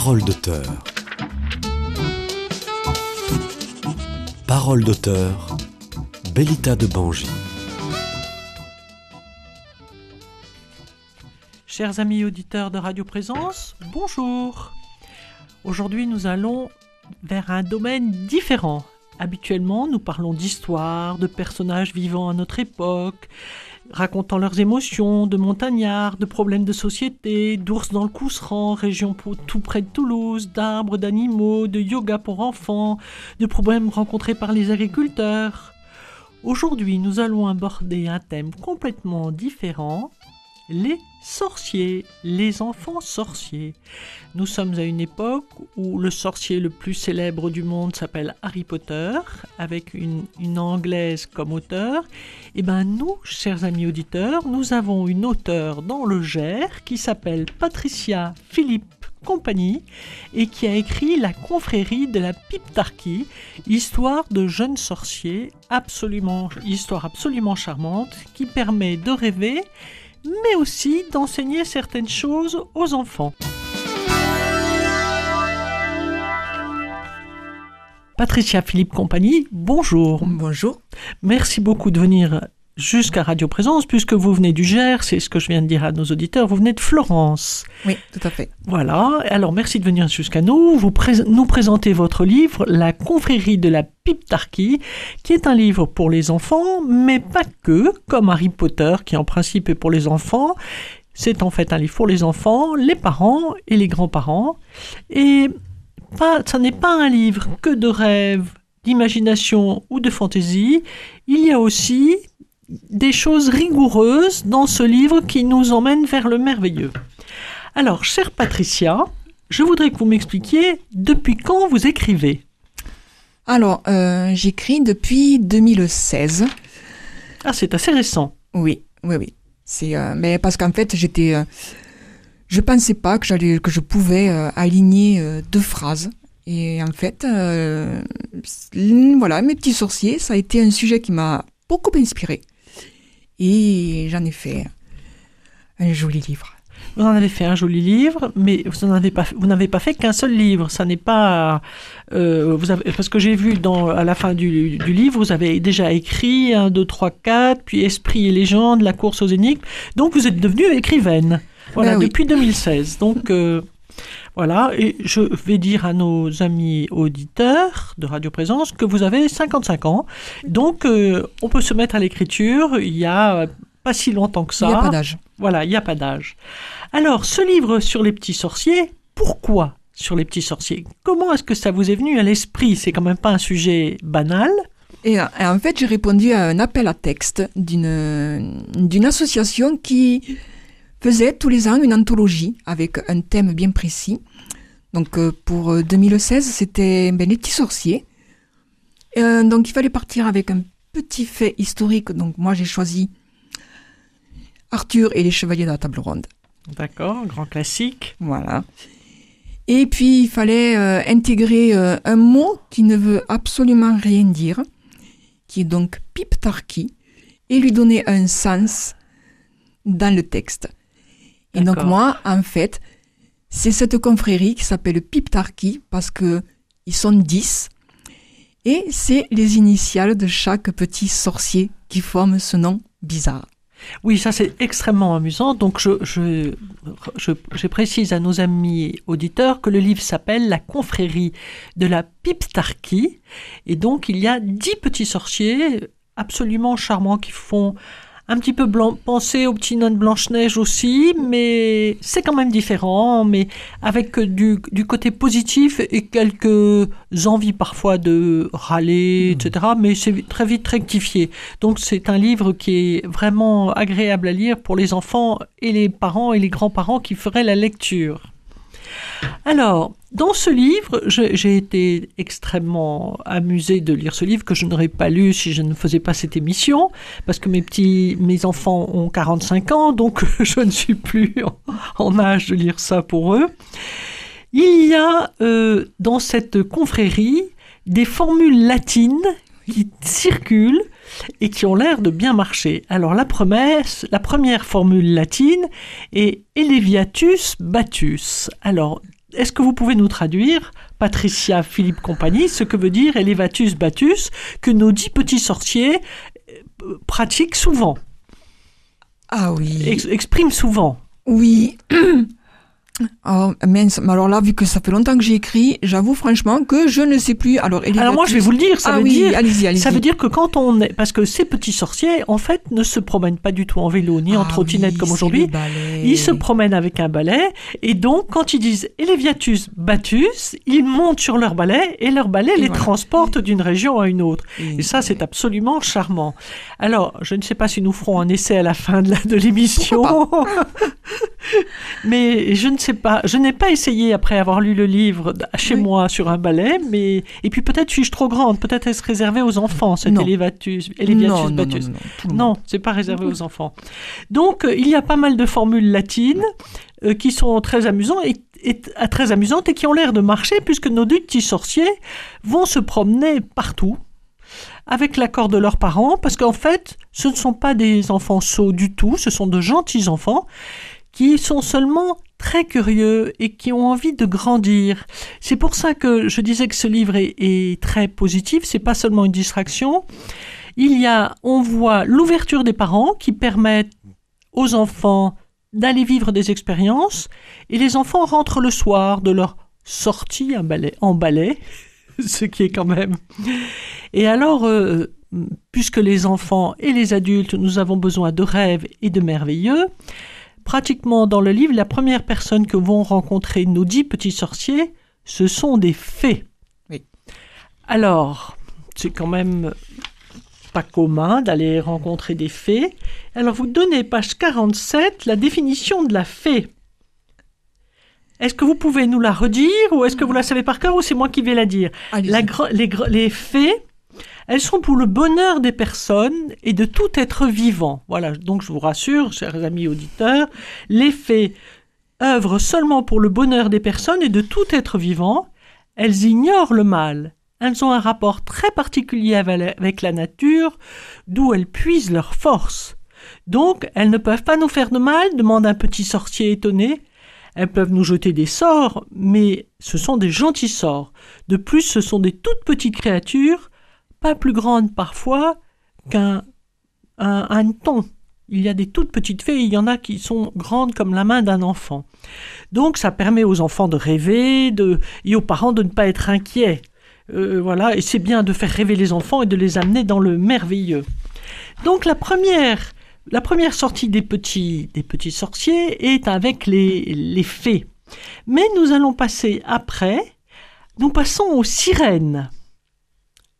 Parole d'auteur. Parole d'auteur. Bellita de Bangy. Chers amis auditeurs de Radio Présence, bonjour. Aujourd'hui, nous allons vers un domaine différent. Habituellement, nous parlons d'histoire, de personnages vivant à notre époque, racontant leurs émotions, de montagnards, de problèmes de société, d'ours dans le Cousseran, région tout près de Toulouse, d'arbres, d'animaux, de yoga pour enfants, de problèmes rencontrés par les agriculteurs. Aujourd'hui, nous allons aborder un thème complètement différent, les sorciers, les enfants sorciers. Nous sommes à une époque où le sorcier le plus célèbre du monde s'appelle Harry Potter, avec une, anglaise comme auteur. Et eh ben nous, chers amis auditeurs, nous avons une auteure dans le Gers qui s'appelle Patricia Philippe compagnie et qui a écrit La confrérie de la Piptarchie, histoire de jeunes sorciers, absolument, histoire absolument charmante qui permet de rêver mais aussi d'enseigner certaines choses aux enfants. Patricia Philippe Compagnie, bonjour. Bonjour. Merci beaucoup de venir jusqu'à Radio Présence, puisque vous venez du Gers, c'est ce que je viens de dire à nos auditeurs, vous venez de Florence. Oui, tout à fait. Voilà, alors merci de venir jusqu'à nous. Vous nous présentez votre livre, La confrérie de la Piptarchie, qui est un livre pour les enfants, mais pas que, comme Harry Potter, qui en principe est pour les enfants. C'est en fait un livre pour les enfants, les parents et les grands-parents. Et pas, ça n'est pas un livre que de rêves, d'imagination ou de fantaisie. Il y a aussi des choses rigoureuses dans ce livre qui nous emmène vers le merveilleux. Alors, chère Patricia, je voudrais que vous m'expliquiez depuis quand vous écrivez. Alors, euh, j'écris depuis 2016. Ah, c'est assez récent. Oui, oui, oui. C'est, euh, mais parce qu'en fait, j'étais, euh, je pensais pas que j'allais, que je pouvais aligner deux phrases. Et en fait, voilà, mes petits sorciers, ça a été un sujet qui m'a beaucoup inspiré. Et j'en ai fait un joli livre. Vous en avez fait un joli livre, mais vous n'avez pas, vous n'avez pas fait qu'un seul livre. Ça n'est pas, euh, vous avez, parce que j'ai vu dans, à la fin du, du, livre, vous avez déjà écrit 1, 2, 3, 4, puis Esprit et légende, la course aux énigmes. Donc vous êtes devenue écrivaine. Voilà, ben depuis 2016. Donc, euh, voilà, et je vais dire à nos amis auditeurs de Radio Présence que vous avez 55 ans. Donc, euh, on peut se mettre à l'écriture. Il y a pas si longtemps que ça. Il n'y a pas d'âge. Voilà, il n'y a pas d'âge. Alors, ce livre sur les petits sorciers, pourquoi sur les petits sorciers? Comment est-ce que ça vous est venu à l'esprit? C'est quand même pas un sujet banal. Et, en fait, j'ai répondu à un appel à texte d'une d'une association qui faisait tous les ans une anthologie avec un thème bien précis. Donc euh, pour 2016, euh, c'était ben, les petits sorciers. Euh, donc il fallait partir avec un petit fait historique. Donc moi j'ai choisi Arthur et les chevaliers de la table ronde. D'accord, grand classique. Voilà. Et puis il fallait intégrer un mot qui ne veut absolument rien dire, qui est donc piptarchie, et lui donner un sens dans le texte. Et donc moi, en fait, c'est cette confrérie qui s'appelle Piptarki parce que ils sont dix et c'est les initiales de chaque petit sorcier qui forment ce nom bizarre. Oui, ça c'est extrêmement amusant. Donc je, je, je, précise à nos amis auditeurs que le livre s'appelle La confrérie de la Piptarchie. Et donc il y a dix petits sorciers absolument charmants qui font un petit peu blanc, pensé au petit nain de Blanche-Neige aussi, mais c'est quand même différent, mais avec du, du, côté positif et quelques envies parfois de râler, hmm. etc. Mais c'est très vite rectifié. Donc c'est un livre qui est vraiment agréable à lire pour les enfants et les parents et les grands-parents qui feraient la lecture. Alors, dans ce livre, j'ai été extrêmement amusée de lire ce livre que je n'aurais pas lu si je ne faisais pas cette émission, parce que mes petits, mes enfants ont 45 ans, donc je ne suis plus en, âge de lire ça pour eux. Il y a euh, dans cette confrérie des formules latines qui circulent et qui ont l'air de bien marcher. Alors la, promesse, la première formule latine est Eleviatus Batus. Alors est-ce que vous pouvez nous traduire, Patricia Philippe Compagnie, ce que veut dire Elevatus Batus, que nos dix petits sorciers euh, pratiquent souvent, Ah oui. ex- expriment souvent Oui. Oh, mince, mais alors là, vu que ça fait longtemps que j'ai écrit, j'avoue franchement que je ne sais plus. Alors, Alors moi, je vais vous le dire, ça ah veut oui, dire... allez-y, allez-y. Ça veut dire que quand on est... Parce que ces petits sorciers, en fait, ne se promènent pas du tout en vélo, ni en Ah trottinette oui, comme aujourd'hui. Ils se promènent avec un balai, et donc quand ils disent Eleviatus Batus, ils montent sur leur balai, et leur balai Et les voilà. transporte d'une région à une autre. Et- Et ça, c'est absolument charmant. Alors, je ne sais pas si nous ferons un essai à la fin de la- de l'émission. mais je ne sais pas. Je n'ai pas essayé après avoir lu le livre chez Oui. moi sur un balai, mais et puis peut-être suis-je trop grande. Peut-être est-ce réservé aux enfants cet Non. Elevatus, Eleviatus non, Batus. non, non, c'est pas réservé aux enfants. Donc, euh, il y a pas mal de formules latines euh, qui sont très amusantes et, et- euh, très amusantes et qui ont l'air de marcher puisque nos deux petits sorciers vont se promener partout avec l'accord de leurs parents parce qu'en fait, ce ne sont pas des enfants sots du tout, ce sont de gentils enfants qui sont seulement très curieux et qui ont envie de grandir. C'est pour ça que je disais que ce livre est, très positif, c'est pas seulement une distraction. Il y a, on voit l'ouverture des parents qui permettent aux enfants d'aller vivre des expériences et les enfants rentrent le soir de leur sortie en balai, en ce qui est quand même. Et alors, euh, puisque les enfants et les adultes, nous avons besoin de rêves et de merveilleux, pratiquement dans le livre, la première personne que vont rencontrer nos dix petits sorciers, ce sont des fées. Oui. Alors, c'est quand même pas commun d'aller rencontrer des fées. Alors, vous donnez, page 47, la définition de la fée. Est-ce que vous pouvez nous la redire ou est-ce que vous la savez par cœur ou c'est moi qui vais la dire? La les fées, elles sont pour le bonheur des personnes et de tout être vivant. Voilà, donc je vous rassure, chers amis auditeurs, les fées œuvrent seulement pour le bonheur des personnes et de tout être vivant. Elles ignorent le mal. Elles ont un rapport très particulier avec la nature, d'où elles puisent leur force. Donc, elles ne peuvent pas nous faire de mal, demande un petit sorcier étonné. Elles peuvent nous jeter des sorts, mais ce sont des gentils sorts. De plus, ce sont des toutes petites créatures, pas plus grandes parfois qu'un un hanneton. Il y a des toutes petites fées, il y en a qui sont grandes comme la main d'un enfant. Donc ça permet aux enfants de rêver, et aux parents de ne pas être inquiets. Euh, voilà, et c'est bien de faire rêver les enfants et de les amener dans le merveilleux. Donc la première, la première sortie des petits, des petits sorciers est avec les, les fées. Mais nous allons passer après, nous passons aux sirènes.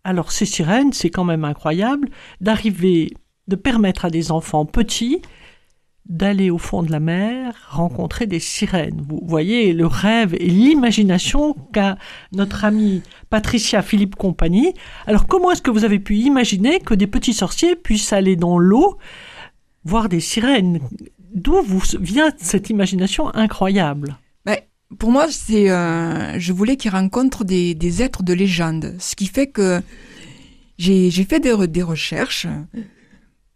Alors ces sirènes, c'est quand même incroyable d'arriver, de permettre à des enfants petits d'aller au fond de la mer rencontrer des sirènes. Vous voyez le rêve et l'imagination qu'a notre amie Patricia Philippe Compagnie. Alors comment est-ce que vous avez pu imaginer que des petits sorciers puissent aller dans l'eau voir des sirènes? D'où vient cette imagination incroyable? Pour moi, c'est, euh, je voulais qu'ils rencontrent des, êtres de légende. Ce qui fait que j'ai, fait des recherches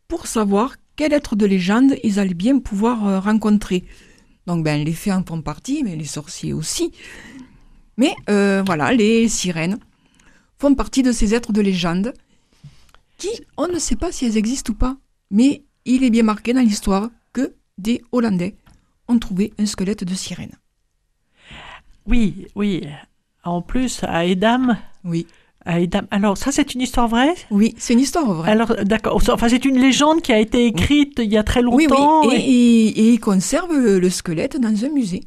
pour savoir quel être de légende ils allaient bien pouvoir euh, rencontrer. Donc, ben, les fées en font partie, mais les sorciers aussi. Mais euh, voilà, les sirènes font partie de ces êtres de légende qui, on ne sait pas si elles existent ou pas, mais il est bien marqué dans l'histoire que des Hollandais ont trouvé un squelette de sirène. Oui, oui. En plus, à Edam, Oui, à Edam. Alors ça, c'est une histoire vraie? Oui, c'est une histoire vraie. Alors, d'accord. Enfin, c'est une légende qui a été écrite il y a très oui, longtemps. oui, et, et- et- et ils conservent le, le squelette dans un musée.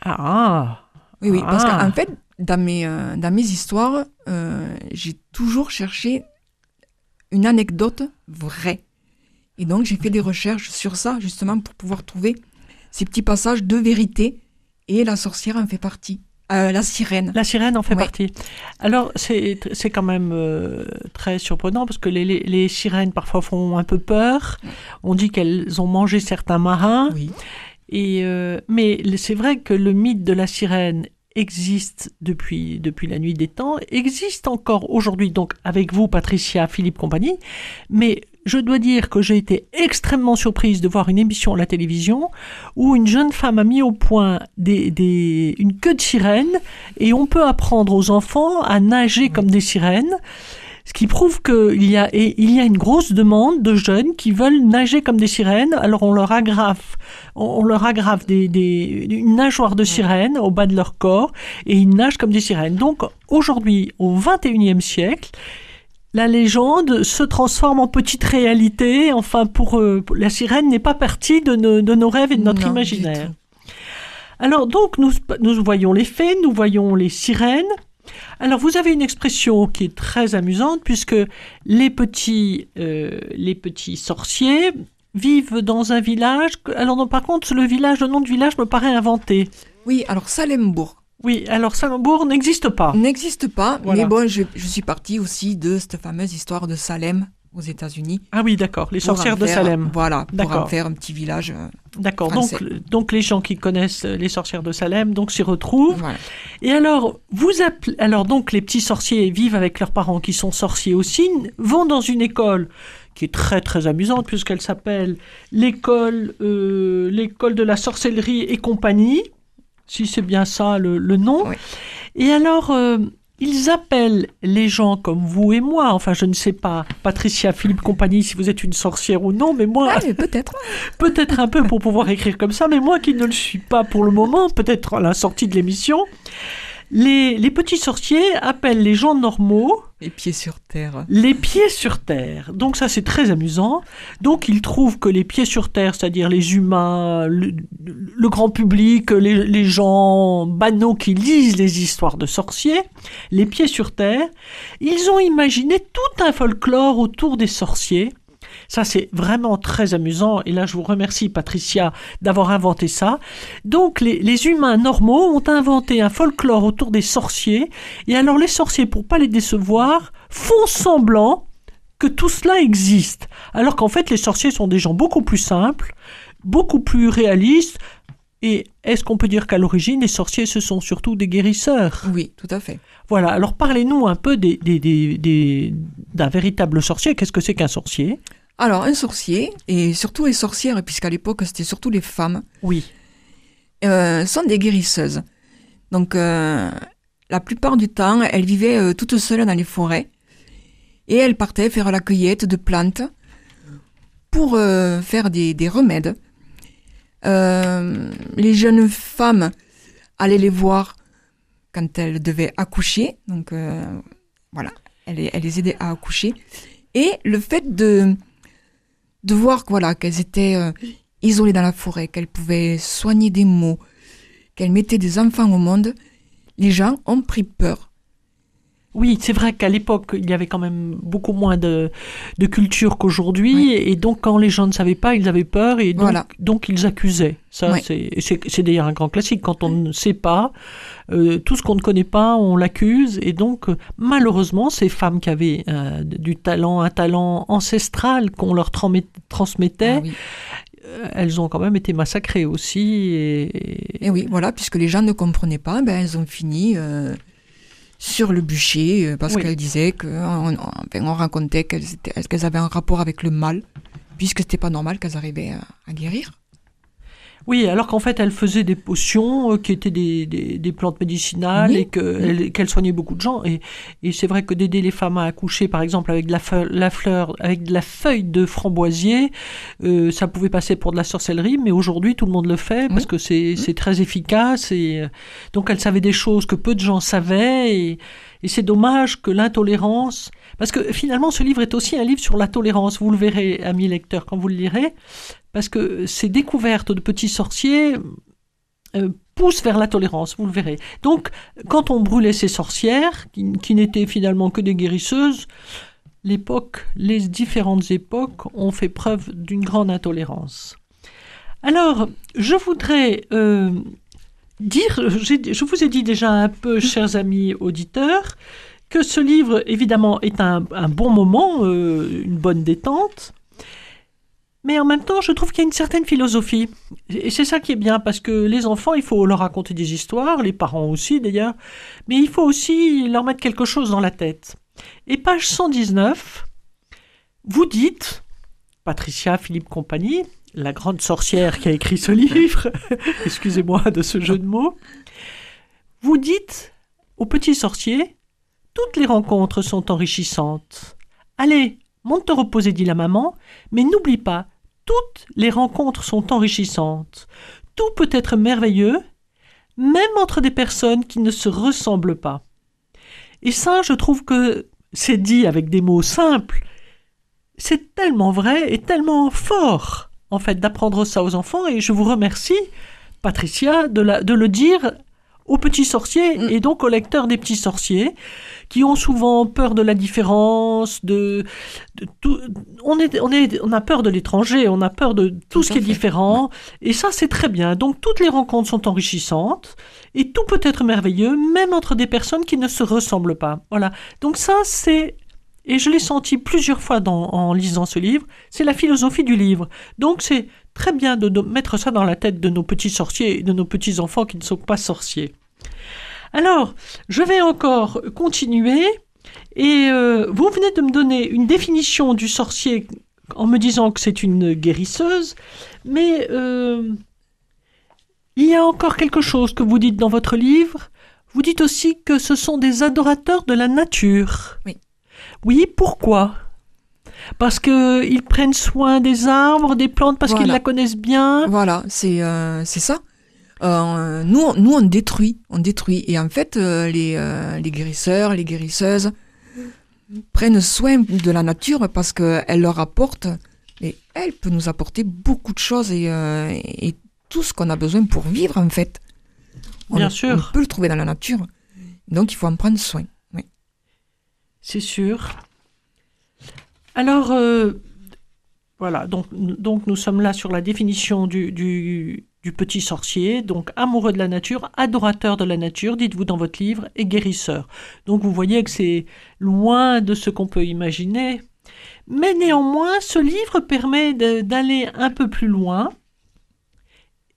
Ah, Oui, oui, parce Ah. qu'en fait, dans mes, euh, dans mes histoires, euh, j'ai toujours cherché une anecdote vraie. Et donc, j'ai fait des recherches sur ça, justement, pour pouvoir trouver ces petits passages de vérité. Et la sorcière en fait partie. Euh, la sirène. la sirène en fait Ouais. partie. Alors, c'est quand même euh, très surprenant parce que les, les, les sirènes parfois font un peu peur. On dit qu'elles ont mangé certains marins. Oui. Et euh, mais c'est vrai que le mythe de la sirène existe depuis, depuis la nuit des temps, existe encore aujourd'hui, donc avec vous, Patricia, Philippe, compagnie, mais je dois dire que j'ai été extrêmement surprise de voir une émission à la télévision où une jeune femme a mis au point des, des, une queue de sirène et on peut apprendre aux enfants à nager comme des sirènes. Ce qui prouve qu'il y a, et il y a une grosse demande de jeunes qui veulent nager comme des sirènes. Alors on leur aggrave, on, leur aggrave des, des, une nageoire de sirène au bas de leur corps et ils nagent comme des sirènes. Donc aujourd'hui, au 21e siècle, la légende se transforme en petite réalité. Enfin, pour eux, la sirène n'est pas partie de, de, nos rêves et de notre Non, du imaginaire. Alors donc nous, nous voyons les fées, nous voyons les sirènes. Alors vous avez une expression qui est très amusante puisque les petits, euh, les petits sorciers vivent dans un village. Alors non, par contre le village, le nom de village me paraît inventé. Oui, alors Salembourg Oui, alors Salembourg n'existe pas. n'existe pas, Voilà. mais bon, je, je suis partie aussi de cette fameuse histoire de Salem aux États-Unis. Ah oui, d'accord, les sorcières de faire- Salem. Voilà, pour D'accord. en faire un petit village. euh, D'accord. Donc, donc les gens qui connaissent euh, les sorcières de Salem donc s'y retrouvent. voilà. Et alors, vous appelez, alors donc les petits sorciers vivent avec leurs parents qui sont sorciers aussi, vont dans une école qui est très très amusante puisqu'elle s'appelle l'école euh, l'école de la sorcellerie et compagnie, si c'est bien ça le, le nom. Oui. Et alors euh, ils appellent les gens comme vous et moi, enfin je ne sais pas, Patricia, Philippe, compagnie, si vous êtes une sorcière ou non, mais moi, Ah, peut-être. peut-être un peu pour pouvoir écrire comme ça, mais moi qui ne le suis pas pour le moment, peut-être à la sortie de l'émission, les, les petits sorciers appellent les gens normaux Les pieds sur terre. les pieds sur terre. Donc ça c'est très amusant. Donc ils trouvent que les pieds sur terre, c'est-à-dire les humains, le, le grand public, les, les gens banaux qui lisent les histoires de sorciers, les pieds sur terre, ils ont imaginé tout un folklore autour des sorciers. Ça, c'est vraiment très amusant. Et là, je vous remercie, Patricia, d'avoir inventé ça. Donc, les, les humains normaux ont inventé un folklore autour des sorciers. Et alors, les sorciers, pour pas les décevoir, font semblant que tout cela existe. Alors qu'en fait, les sorciers sont des gens beaucoup plus simples, beaucoup plus réalistes. Et est-ce qu'on peut dire qu'à l'origine, les sorciers, ce sont surtout des guérisseurs? Oui, tout à fait. Voilà, alors parlez-nous un peu des, des- des- des- d'un véritable sorcier. Qu'est-ce que c'est qu'un sorcier? Alors, un sorcier, et surtout les sorcières, puisqu'à l'époque c'était surtout les femmes, Oui. euh, sont des guérisseuses. Donc, euh, la plupart du temps, elles vivaient euh, toutes seules dans les forêts et elles partaient faire la cueillette de plantes pour faire des, des remèdes. Les jeunes femmes allaient les voir quand elles devaient accoucher. Donc, voilà, elles, les- elles les aidaient à accoucher. Et le fait de, de voir voilà, qu'elles étaient euh, isolées dans la forêt, qu'elles pouvaient soigner des maux, qu'elles mettaient des enfants au monde, les gens ont pris peur. Oui, c'est vrai qu'à l'époque, il y avait quand même beaucoup moins de, de culture qu'aujourd'hui. Oui. Et donc, quand les gens ne savaient pas, ils avaient peur et donc, Voilà. donc ils accusaient. Ça, Oui. c'est, d'ailleurs un grand classique. Quand on ne sait pas, euh, tout ce qu'on ne connaît pas, on l'accuse. Et donc, euh, malheureusement, ces femmes qui avaient euh, du talent, un talent ancestral qu'on leur transmet- transmettait, Ah oui. elles ont quand même été massacrées aussi. Et, Et oui, voilà, puisque les gens ne comprenaient pas, ben, elles ont fini euh, sur le bûcher euh, parce Oui. qu'elles disaient que on, racontait qu'elles qu'elles avaient un rapport avec le mal, puisque c'était pas normal qu'elles arrivaient à, à guérir. Oui, alors qu'en fait, elle faisait des potions euh, qui étaient des, des, des plantes médicinales Oui. et que- elle- qu'elle soignait beaucoup de gens. Et, et c'est vrai que d'aider les femmes à accoucher, par exemple, avec de la, feu- la fleur, avec de la feuille de framboisier, euh, ça pouvait passer pour de la sorcellerie, mais aujourd'hui, tout le monde le fait parce que c'est très efficace. Et euh, donc, elle savait des choses que peu de gens savaient. Et, et c'est dommage que l'intolérance, parce que finalement, ce livre est aussi un livre sur la tolérance. Vous le verrez, amis lecteurs, quand vous le lirez parce que ces découvertes de petits sorciers euh, poussent vers la tolérance, vous le verrez. Donc, quand on brûlait ces sorcières, qui, n'étaient finalement que des guérisseuses, l'époque, les différentes époques ont fait preuve d'une grande intolérance. Alors, je voudrais euh, dire, je vous ai dit déjà un peu, chers amis auditeurs, que ce livre, évidemment, est un, un bon moment, euh, une bonne détente. Mais en même temps, je trouve qu'il y a une certaine philosophie. Et c'est ça qui est bien, parce que les enfants, il faut leur raconter des histoires, les parents aussi d'ailleurs, mais il faut aussi leur mettre quelque chose dans la tête. Et page 119, vous dites, Patricia Philippe Compagnie, la grande sorcière qui a écrit ce livre, excusez-moi de ce jeu de mots, vous dites au petit sorcier, toutes les rencontres sont enrichissantes. Allez, monte te reposer, dit la maman, mais n'oublie pas, toutes les rencontres sont enrichissantes. Tout peut être merveilleux, même entre des personnes qui ne se ressemblent pas. Et ça, je trouve que c'est dit avec des mots simples. C'est tellement vrai et tellement fort, en fait, d'apprendre ça aux enfants. Et je vous remercie, Patricia, de, de le dire aux petits sorciers mm. et donc aux lecteurs des petits sorciers qui ont souvent peur de la différence, de, tout. On, est, on, est, on a peur de l'étranger, on a peur de tout, ce qui est différent. Et ça, c'est très bien. Donc, toutes les rencontres sont enrichissantes et tout peut être merveilleux, même entre des personnes qui ne se ressemblent pas. Voilà. Donc, ça, c'est et je l'ai senti plusieurs fois en lisant ce livre, c'est la philosophie du livre. Donc c'est très bien de mettre ça dans la tête de nos petits sorciers et de nos petits enfants qui ne sont pas sorciers. Alors, je vais encore continuer. Et euh, vous venez de me donner une définition du sorcier en me disant que c'est une guérisseuse, mais euh, il y a encore quelque chose que vous dites dans votre livre. Vous dites aussi que ce sont des adorateurs de la nature. Oui. Oui, pourquoi? Parce qu'ils prennent soin des arbres, des plantes, parce qu'ils la connaissent bien. Voilà, c'est euh, ça. Euh, nous, nous, on détruit, on détruit. Et en fait, euh, les, euh, les guérisseurs, les guérisseuses prennent soin de la nature parce qu'elle leur apporte, et elle peut nous apporter beaucoup de choses et, et tout ce qu'on a besoin pour vivre en fait. Bien sûr. On peut le trouver dans la nature. Donc il faut en prendre soin. C'est sûr. Alors, voilà, donc, nous sommes là sur la définition du, du, du petit sorcier, donc amoureux de la nature, adorateur de la nature, dites-vous dans votre livre, et guérisseur. Donc vous voyez que c'est loin de ce qu'on peut imaginer. Mais néanmoins, ce livre permet d'aller un peu plus loin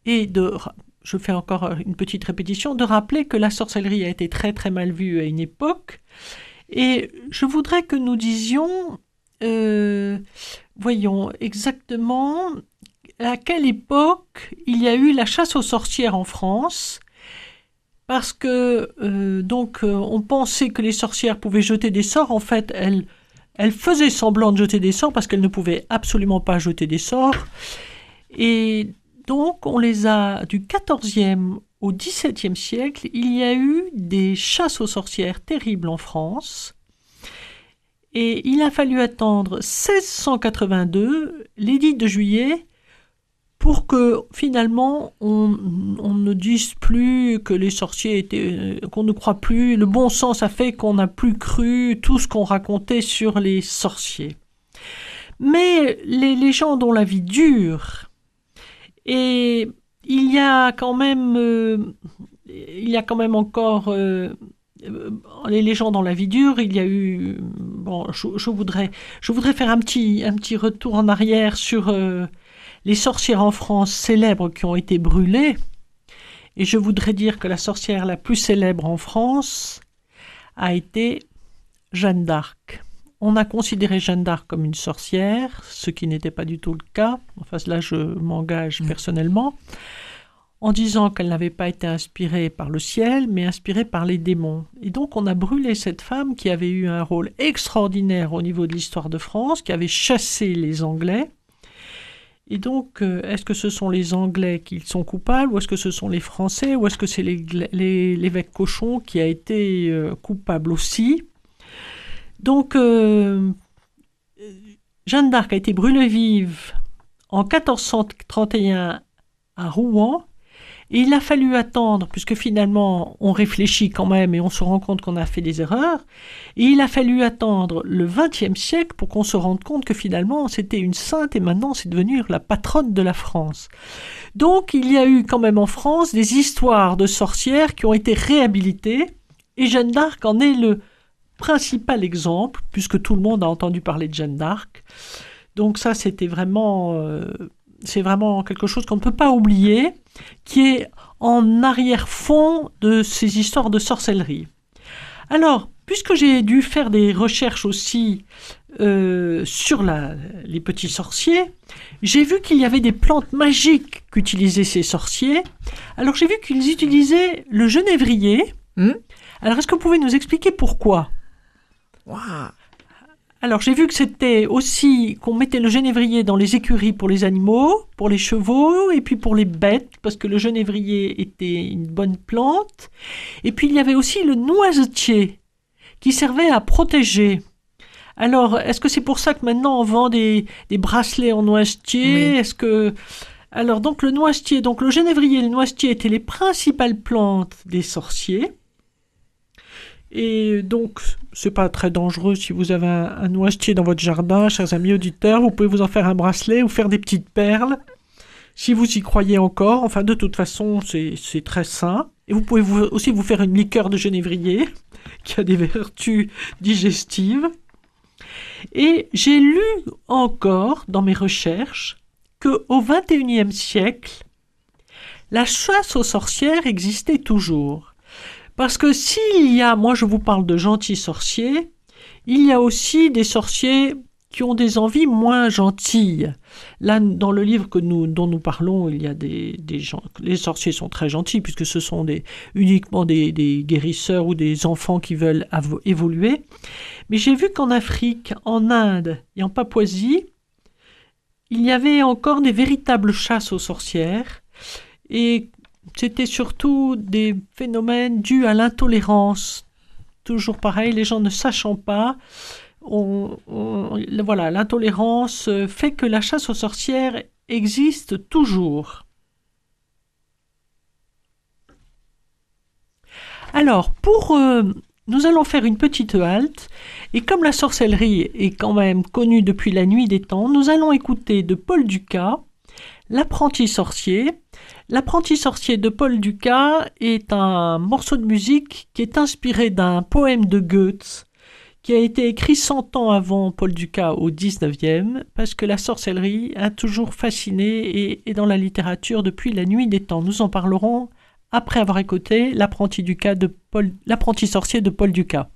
et de, je fais encore une petite répétition, de rappeler que la sorcellerie a été très très mal vue à une époque. Et je voudrais que nous disions, euh, voyons exactement à quelle époque il y a eu la chasse aux sorcières en France parce que euh, donc euh, on pensait que les sorcières pouvaient jeter des sorts. En fait, elles, elles faisaient semblant de jeter des sorts parce qu'elles ne pouvaient absolument pas jeter des sorts. Et donc on les a du 14e au 17e siècle, il y a eu des chasses aux sorcières terribles en France. Et il a fallu attendre 1682, l'édit de juillet, pour que finalement on, ne dise plus que les sorciers étaient, euh, qu'on ne croit plus. Le bon sens a fait qu'on n'a plus cru tout ce qu'on racontait sur les sorciers. Mais les légendes ont la vie dure. Et il y a quand même, euh, il y a quand même encore euh, les légendes ont la vie dure. Il y a eu, bon, je, voudrais, je voudrais faire un petit, un petit retour en arrière sur les sorcières en France célèbres qui ont été brûlées, et je voudrais dire que la sorcière la plus célèbre en France a été Jeanne d'Arc. On a considéré Jeanne d'Arc comme une sorcière, ce qui n'était pas du tout le cas. Enfin, là, je m'engage mm. personnellement, en disant qu'elle n'avait pas été inspirée par le ciel, mais inspirée par les démons. Et donc, on a brûlé cette femme qui avait eu un rôle extraordinaire au niveau de l'histoire de France, qui avait chassé les Anglais, et donc, euh, est-ce que ce sont les Anglais qui sont coupables, ou est-ce que ce sont les Français, ou est-ce que c'est l'évêque Cochon qui a été euh, coupable aussi? Donc, euh, Jeanne d'Arc a été brûlée vive en 1431 à Rouen, et il a fallu attendre, puisque finalement on réfléchit quand même et on se rend compte qu'on a fait des erreurs, et il a fallu attendre le XXe siècle pour qu'on se rende compte que finalement c'était une sainte et maintenant c'est devenu la patronne de la France. Donc il y a eu quand même en France des histoires de sorcières qui ont été réhabilitées, et Jeanne d'Arc en est le principal exemple, puisque tout le monde a entendu parler de Jeanne d'Arc. Donc ça c'était vraiment... Euh, c'est vraiment quelque chose qu'on ne peut pas oublier, qui est en arrière-fond de ces histoires de sorcellerie. Alors, puisque j'ai dû faire des recherches aussi euh, sur la, les petits sorciers, j'ai vu qu'il y avait des plantes magiques qu'utilisaient ces sorciers. Alors j'ai vu qu'ils utilisaient le genévrier. Hmm? Alors est-ce que vous pouvez nous expliquer pourquoi? Waouh Alors j'ai vu que c'était aussi qu'on mettait le genévrier dans les écuries pour les animaux, pour les chevaux et puis pour les bêtes parce que le genévrier était une bonne plante. Et puis il y avait aussi le noisetier qui servait à protéger. Alors, est-ce que c'est pour ça que maintenant on vend des, des bracelets en noisetier? Oui. Est-ce que alors donc le noisetier, donc le genévrier et le noisetier étaient les principales plantes des sorciers. Et donc, c'est pas très dangereux si vous avez un, noisetier dans votre jardin, chers amis auditeurs. Vous pouvez vous en faire un bracelet ou faire des petites perles. Si vous y croyez encore, enfin de toute façon, c'est très sain. Et vous pouvez aussi vous faire une liqueur de genévrier qui a des vertus digestives. Et j'ai lu encore dans mes recherches que au XXIe siècle, la chasse aux sorcières existait toujours. Parce que s'il y a, moi je vous parle de gentils sorciers, il y a aussi des sorciers qui ont des envies moins gentilles. Là, dans le livre dont nous parlons, il y a des, gens. Les sorciers sont très gentils puisque ce sont uniquement des, des guérisseurs ou des enfants qui veulent évoluer. Mais j'ai vu qu'en Afrique, en Inde et en Papouasie, il y avait encore des véritables chasses aux sorcières. Et c'était surtout des phénomènes dus à l'intolérance. Toujours pareil, les gens ne sachant pas, voilà, l'intolérance euh, fait que la chasse aux sorcières existe toujours. Alors, pour, euh, nous allons faire une petite halte, et comme la sorcellerie est quand même connue depuis la nuit des temps, nous allons écouter de Paul Ducas, l'apprenti sorcier. L'apprenti sorcier de Paul Ducas est un morceau de musique qui est inspiré d'un poème de Goethe qui a été écrit 100 ans avant Paul Ducas au 19e, parce que la sorcellerie a toujours fasciné et est dans la littérature depuis la nuit des temps. Nous en parlerons après avoir écouté l'apprenti sorcier de Paul Ducas.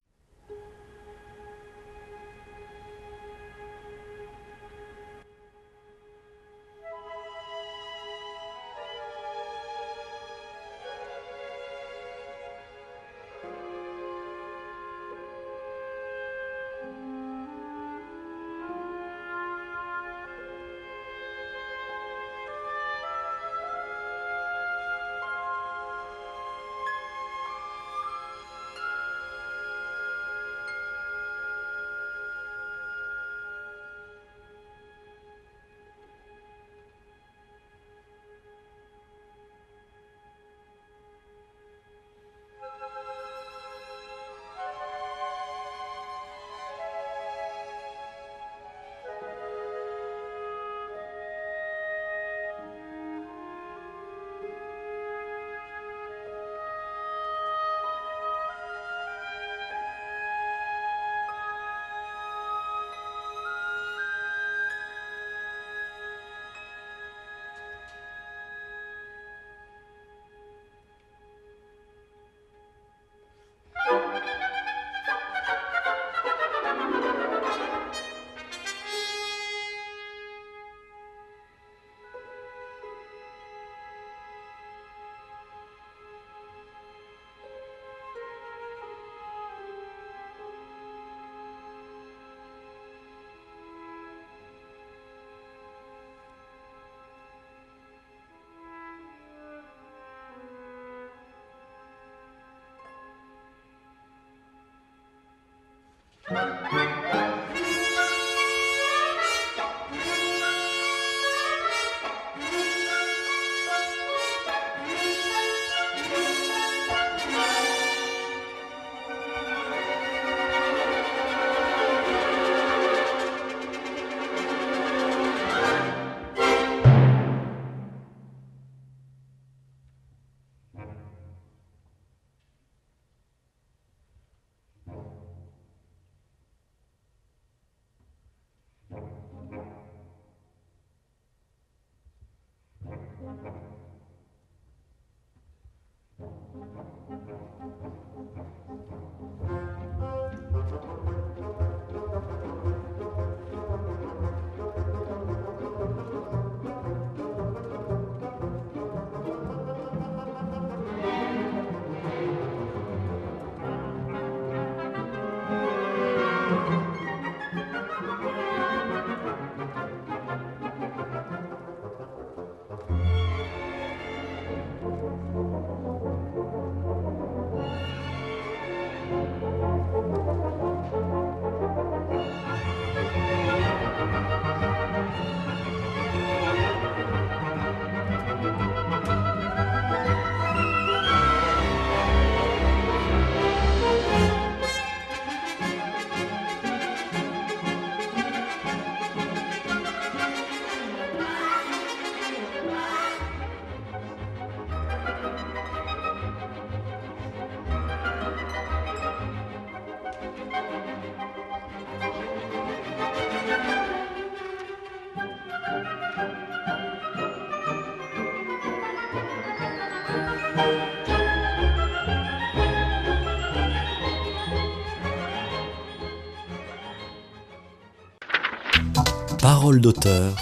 D'auteur.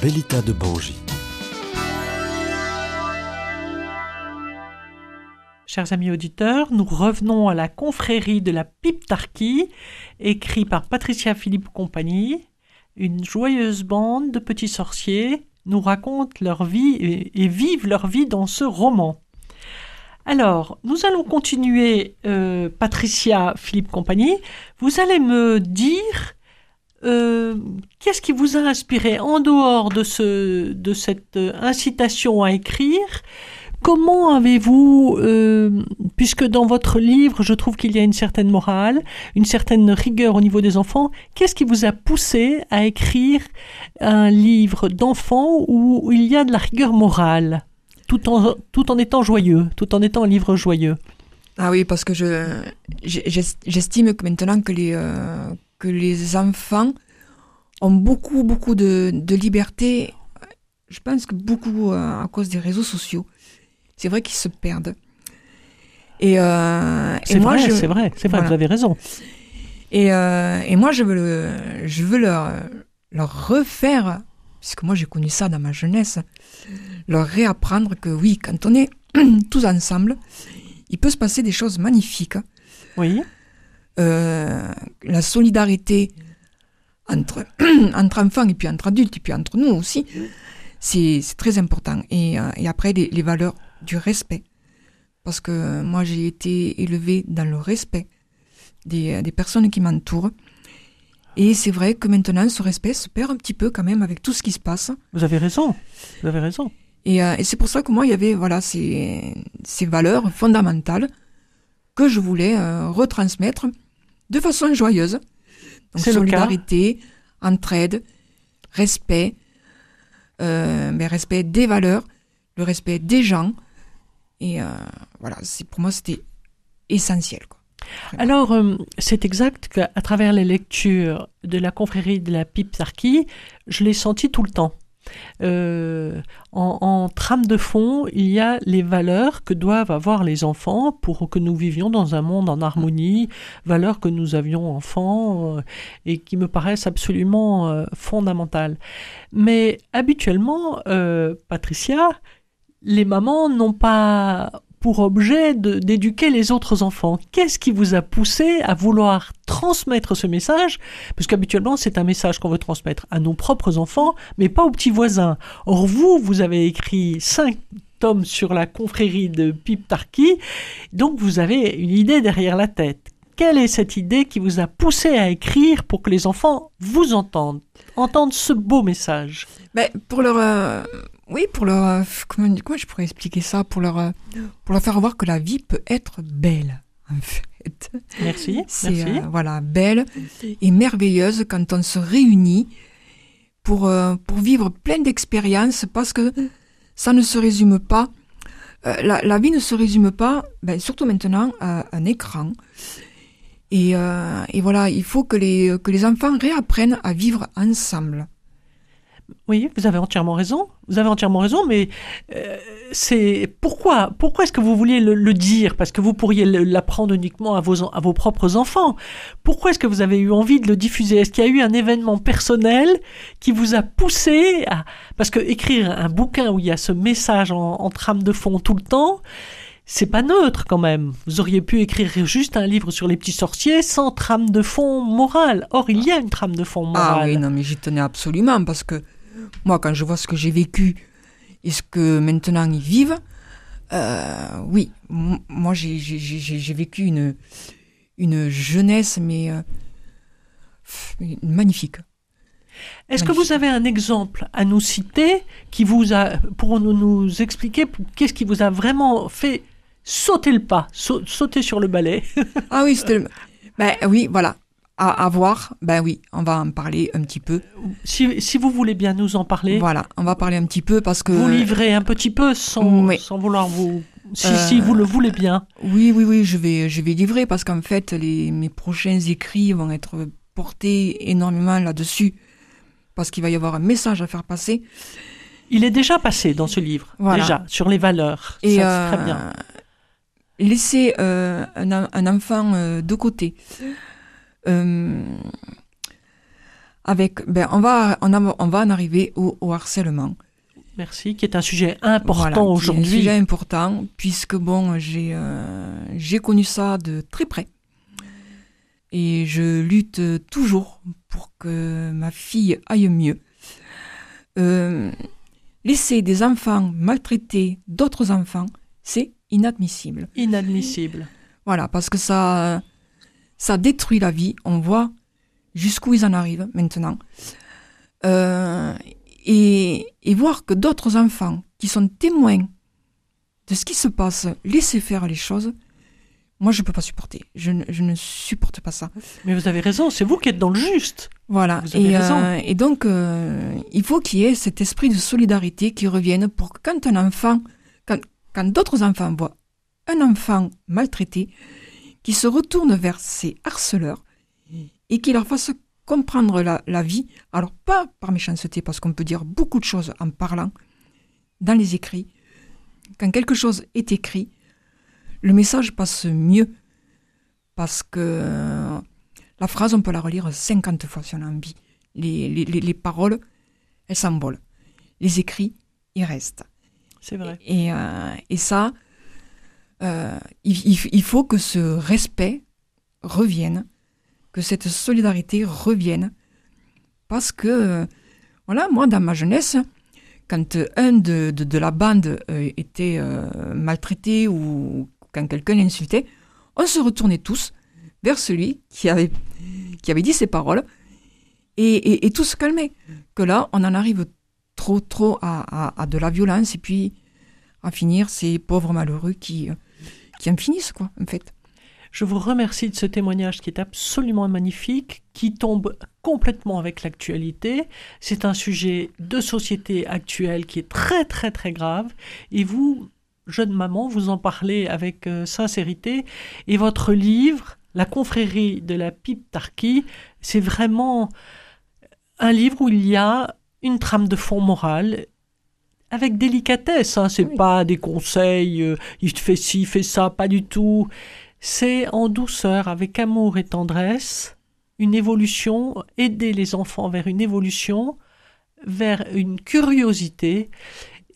Bellita de Bangi. Chers amis auditeurs, nous revenons à la confrérie de la Pipe Tarki, écrit par Patricia Philippe Compagnie. Une joyeuse bande de petits sorciers nous raconte leur vie et vivent leur vie dans ce roman. Alors, nous allons continuer, euh, Patricia Philippe Compagnie. Vous allez me dire euh, qu'est-ce qui vous a inspiré en dehors de, ce, de cette euh, incitation à écrire? Comment avez-vous, puisque dans votre livre, je trouve qu'il y a une certaine morale, une certaine rigueur au niveau des enfants, qu'est-ce qui vous a poussé à écrire un livre d'enfants où il y a de la rigueur morale? Tout en, tout en étant joyeux, tout en étant un livre joyeux. Ah oui, parce que je j'es- j'estime que maintenant que les, euh, que les enfants ont beaucoup, beaucoup de, de liberté, je pense que beaucoup euh, à cause des réseaux sociaux. C'est vrai qu'ils se perdent. Et, euh, C'est vrai, je, c'est vrai, c'est vrai, voilà. vous avez raison. Et, et moi, je veux, le, je veux leur, leur refaire, puisque moi j'ai connu ça dans ma jeunesse, leur réapprendre que oui, quand on est tous ensemble, il peut se passer des choses magnifiques. Oui, Euh, la solidarité entre, entre enfants et puis entre adultes et puis entre nous aussi, c'est très important. Et, euh, et après, les, les valeurs du respect. Parce que moi, j'ai été élevée dans le respect des, des personnes qui m'entourent. Et c'est vrai que maintenant, ce respect se perd un petit peu quand même avec tout ce qui se passe. vous avez raison, vous avez raison. Et, euh, et c'est pour ça que moi, il y avait voilà ces, ces valeurs fondamentales que je voulais euh, retransmettre de façon joyeuse. Donc, solidarité, entraide, respect, euh, mais respect des valeurs, le respect des gens. Et voilà, c'est pour moi, c'était essentiel. Quoi. Alors, euh, c'est exact qu'à travers les lectures de la confrérie de la Pipe Sarki, je l'ai senti tout le temps. Euh, en, trame de fond, il y a les valeurs que doivent avoir les enfants pour que nous vivions dans un monde en harmonie, valeurs que nous avions enfants euh, et qui me paraissent absolument fondamentales. Mais habituellement, Patricia, les mamans n'ont pas pour objet d'éduquer les autres enfants. Qu'est-ce qui vous a poussé à vouloir transmettre ce message? Parce qu'habituellement, c'est un message qu'on veut transmettre à nos propres enfants, mais pas aux petits voisins. Or, vous, vous avez écrit cinq tomes sur la confrérie de Pip Tarki, donc vous avez une idée derrière la tête. Quelle est cette idée qui vous a poussé à écrire pour que les enfants vous entendent, entendent ce beau message? Ben, pour leur, euh, oui, pour leur, euh, comment, comment je pourrais expliquer ça, pour leur, euh, pour leur faire voir que la vie peut être belle, en fait. Merci, C'est merci. euh, voilà belle et merveilleuse quand on se réunit pour pour vivre plein d'expériences parce que ça ne se résume pas. la, la vie ne se résume pas, ben, surtout maintenant, à un écran. Et, et voilà, il faut que les que les enfants réapprennent à vivre ensemble. Oui, vous avez entièrement raison. Vous avez entièrement raison, mais euh, c'est pourquoi Pourquoi est-ce que vous vouliez le, le dire? Parce que vous pourriez l'apprendre uniquement à vos à vos propres enfants. Pourquoi est-ce que vous avez eu envie de le diffuser? Est-ce qu'il y a eu un événement personnel qui vous a poussé à Parce que écrire un bouquin où il y a ce message en, en trame de fond tout le temps. C'est pas neutre quand même. Vous auriez pu écrire juste un livre sur les petits sorciers sans trame de fond morale. Or, il y a une trame de fond morale. Ah oui, non, mais j'y tenais absolument parce que moi, quand je vois ce que j'ai vécu et ce que maintenant ils vivent, euh, oui, moi j'ai vécu une, une jeunesse, mais euh, magnifique. Est-ce que vous avez un exemple à nous citer qui vous a, pour nous, nous expliquer qu'est-ce qui vous a vraiment fait sauter le pas, sau- sauter sur le balai? Ah oui, c'était. le- Ben oui, voilà. À, à voir, ben oui, on va en parler un petit peu. si, si vous voulez bien nous en parler, Voilà, on va parler un petit peu parce que. vous livrez un petit peu sans, Oui. sans vouloir vous... Si, Euh, si vous le voulez bien. Oui, oui, oui, je vais, je vais livrer parce qu'en fait, les, mes prochains écrits vont être portés énormément là-dessus. parce qu'il va y avoir un message à faire passer. Il est déjà passé dans ce livre, Voilà. déjà, sur les valeurs. Et Ça, c'est très euh, bien. laisser euh, un, un enfant euh, de côté. Euh, avec, ben, on va, on, a- on va en arriver au, au harcèlement. Merci, qui est un sujet important Voilà, est Un aujourd'hui. sujet important, puisque bon, j'ai euh, j'ai connu ça de très près. Et je lutte toujours pour que ma fille aille mieux. Euh, laisser des enfants maltraiter d'autres enfants, c'est inadmissible. Inadmissible. Voilà, parce que ça, ça détruit la vie. On voit jusqu'où ils en arrivent maintenant. Euh, et, et voir que d'autres enfants qui sont témoins de ce qui se passe, laisser faire les choses, moi je peux pas supporter. Je, ne- je ne supporte pas ça. Mais vous avez raison, c'est vous qui êtes dans le juste. Voilà. Vous avez et, raison. euh, et donc, euh, il faut qu'il y ait cet esprit de solidarité qui revienne pour que quand un enfant, quand, quand d'autres enfants voient un enfant maltraité, qui se retourne vers ses harceleurs et qui leur fasse comprendre la, la vie. Alors, pas par méchanceté, parce qu'on peut dire beaucoup de choses en parlant dans les écrits. Quand quelque chose est écrit, le message passe mieux parce que euh, la phrase, on peut la relire 50 fois si on a envie. Les, les, les- les paroles, elles s'envolent. Les écrits, ils restent. C'est vrai. Et, euh, et ça, euh, il, faut que ce respect revienne, que cette solidarité revienne. Parce que, euh, voilà, moi, dans ma jeunesse, quand un de, de, la bande euh, était maltraité ou quand quelqu'un l'insultait, on se retournait tous vers celui qui avait, qui avait dit ces paroles et, et, tout se calmait. Que là, on en arrive trop, trop à, de la violence et puis à finir ces pauvres malheureux qui, qui en finissent, quoi, en fait. Je vous remercie de ce témoignage qui est absolument magnifique, qui tombe complètement avec l'actualité. C'est un sujet de société actuelle qui est très très très grave. Et vous, jeune maman, vous en parlez avec euh, sincérité. Et votre livre, La confrérie de la pipe c'est vraiment un livre où il y a une trame de fond moral avec délicatesse. Hein. C'est Oui. pas des conseils, euh, il te fait ci, fait ça, pas du tout. C'est en douceur, avec amour et tendresse, une évolution, aider les enfants vers une évolution, vers une curiosité